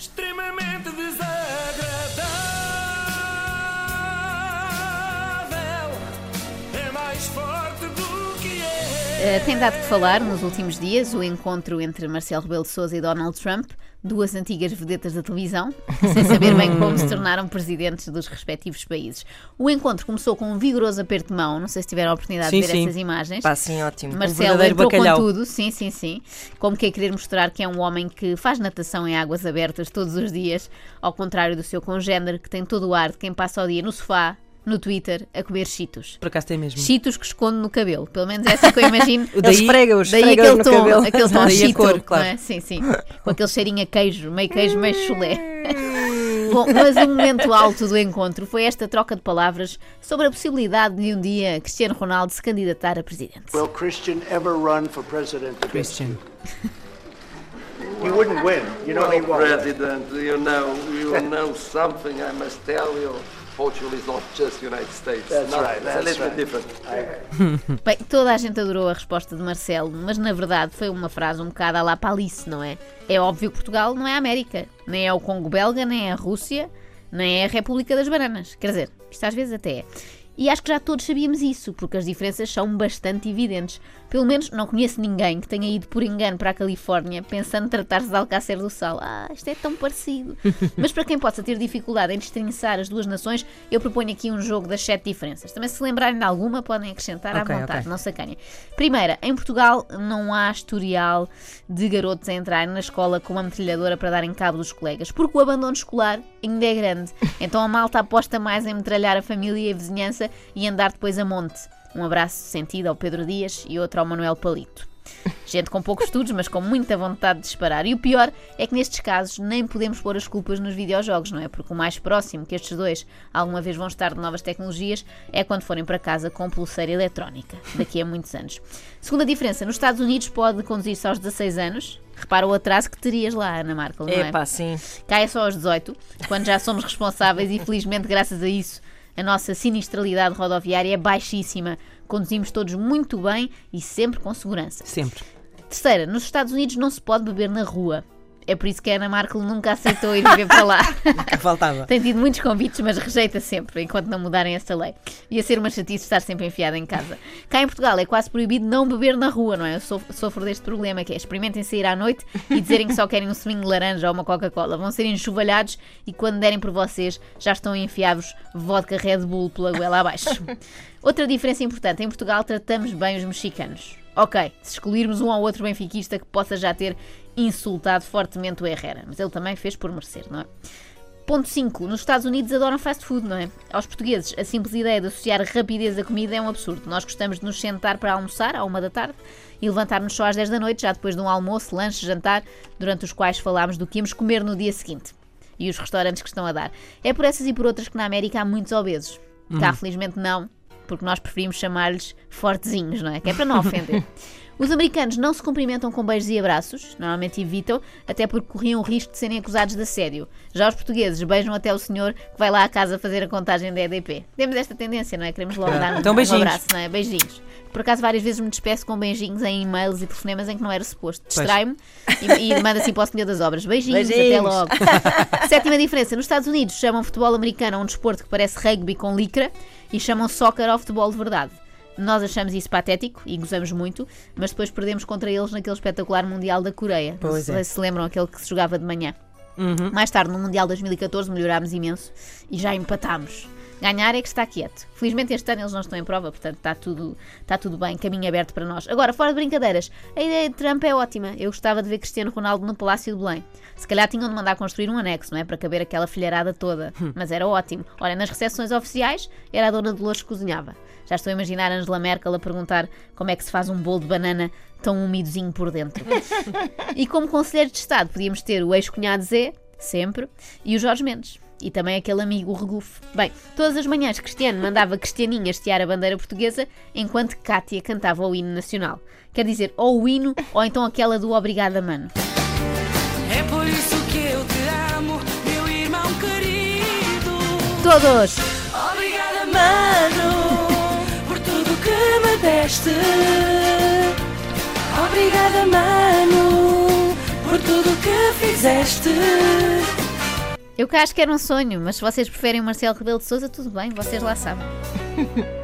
extremamente desagradável. Uh, tem dado que falar nos últimos dias o encontro entre Marcelo Rebelo de Sousa e Donald Trump, duas antigas vedetas da televisão, sem saber bem como se tornaram presidentes dos respectivos países. O encontro começou com um vigoroso aperto de mão, não sei se tiveram a oportunidade Sim, de ver sim. essas imagens. Pá, sim, ótimo. Um Marcelo verdadeiro entrou bacalhau. com tudo, sim, sim, sim. Como que é querer mostrar que é um homem que faz natação em águas abertas todos os dias, ao contrário do seu congénere, que tem todo o ar de quem passa o dia no sofá, no Twitter, a comer cheetos. Por acaso tem mesmo. Cheetos que esconde no cabelo. Pelo menos é assim que eu imagino. O daí- Daí esfrega-os, esfrega-os aquele no tom, cabelo. aquele tom Daí cor, não claro. é? Sim, sim. Com aquele cheirinho a queijo, meio queijo, meio chulé. Bom, mas o momento alto do encontro foi esta troca de palavras sobre a possibilidade de um dia Cristiano Ronaldo se candidatar a presidente. Will Christian ever run for president? Christian. you? Wouldn't win. You know he Well, won't. President, you know, you know something I must tell you. Portugal is not just United States. That's No, right, It's a that's little right. bit different. Bem, toda a gente adorou a resposta de Marcelo, mas na verdade foi uma frase um bocado à la Palice, não é? É óbvio que Portugal não é a América, nem é o Congo belga, nem é a Rússia, nem é a República das Bananas. Quer dizer, isto às vezes até é. E acho que já todos sabíamos isso, porque as diferenças são bastante evidentes. Pelo menos não conheço ninguém que tenha ido por engano para a Califórnia pensando tratar-se de Alcácer do Sal. Ah, isto é tão parecido. Mas para quem possa ter dificuldade em destrinçar as duas nações, eu proponho aqui um jogo das sete diferenças. Também se lembrarem de alguma, podem acrescentar Ok, à vontade, ok. não sacanhem. Primeira, em Portugal não há historial de garotos a entrarem na escola com uma metralhadora para darem cabo dos colegas, porque o abandono escolar ainda é grande. Então a malta aposta mais em metralhar a família e a vizinhança e andar depois a monte. Um abraço sentido ao Pedro Dias e outro ao Manuel Palito. Gente com poucos estudos, mas com muita vontade de disparar. E o pior é que nestes casos nem podemos pôr as culpas nos videojogos, não é? Porque o mais próximo que estes dois alguma vez vão estar de novas tecnologias é quando forem para casa com pulseira eletrónica, daqui a muitos anos. Segunda diferença, nos Estados Unidos pode conduzir-se aos 16 anos. Repara o atraso que terias lá, Ana Markel, não é? É pá, sim. Cá é só aos 18, quando já somos responsáveis e felizmente graças a isso a nossa sinistralidade rodoviária é baixíssima. Conduzimos todos muito bem e sempre com segurança. Sempre. Terceira, nos Estados Unidos não se pode beber na rua. É por isso que a Ana Markel nunca aceitou ir viver para lá. Que faltava. Tem tido muitos convites, mas rejeita sempre, enquanto não mudarem essa lei. Ia ser uma chatice estar sempre enfiada em casa. Cá em Portugal é quase proibido não beber na rua, não é? Eu sof- sofro deste problema, que é experimentem sair à noite e dizerem que só querem um suminho de laranja ou uma Coca-Cola. Vão ser enxovalhados e quando derem por vocês já estão enfiados vodka Red Bull pela goela abaixo. Outra diferença importante, em Portugal tratamos bem os mexicanos. Ok, se excluirmos um ou outro benfiquista que possa já ter insultado fortemente o Herrera, mas ele também fez por merecer, não é? Ponto 5. Nos Estados Unidos adoram fast food, não é? Aos portugueses, a simples ideia de associar rapidez à comida é um absurdo. Nós gostamos de nos sentar para almoçar à uma da tarde e levantar-nos só às 10 da noite, já depois de um almoço, lanche, jantar, durante os quais falámos do que íamos comer no dia seguinte. E os restaurantes que estão a dar. É por essas e por outras que na América há muitos obesos. Cá, felizmente, não, porque nós preferimos chamar-lhes fortezinhos, não é? Que é para não ofender. Os americanos não se cumprimentam com beijos e abraços, normalmente evitam, até porque corriam o risco de serem acusados de assédio. Já os portugueses beijam até o senhor que vai lá à casa fazer a contagem da EDP. Temos esta tendência, não é? Queremos logo dar um, Então, um abraço, não é? Beijinhos. Por acaso, várias vezes me despeço com beijinhos em e-mails e telefonemas em que não era suposto. Distrai-me e, e mando assim para o senhor das obras. Beijinhos, até Beijinhos. logo. Sétima diferença: nos Estados Unidos chamam futebol americano a um desporto que parece rugby com licra e chamam soccer ao futebol de verdade. Nós achamos isso patético e gozamos muito, mas depois perdemos contra eles naquele espetacular Mundial da Coreia. Pois sei é. se lembram aquele que se jogava de manhã. Mais tarde, no Mundial 2014, melhorámos imenso e já empatámos. Ganhar é que está quieto. Felizmente este ano eles não estão em prova, portanto está tudo, está tudo bem, caminho aberto para nós. Agora, fora de brincadeiras, a ideia de Trump é ótima. Eu gostava de ver Cristiano Ronaldo no Palácio de Belém. Se calhar tinham de mandar construir um anexo, não é? Para caber aquela filharada toda. Mas era ótimo. Olha, nas recepções oficiais, era a Dona Dolores que cozinhava. Já estou a imaginar Angela Merkel a perguntar como é que se faz um bolo de banana tão umidozinho por dentro. E como conselheiro de Estado podíamos ter o ex-cunhado Zé, sempre, e o Jorge Mendes. E também aquele amigo, Regufo. Bem, todas as manhãs Cristiano mandava Cristianinha estiar a bandeira portuguesa, enquanto Cátia cantava o hino nacional. Quer dizer, ou o hino, ou então aquela do Obrigada, mano. É por isso que eu te amo, meu irmão querido. Todos! Obrigada, mano, por tudo que me deste. Obrigada, mano, por tudo que fizeste. Eu acho que era um sonho, mas se vocês preferem o Marcelo Rebelo de Souza, tudo bem, vocês lá sabem.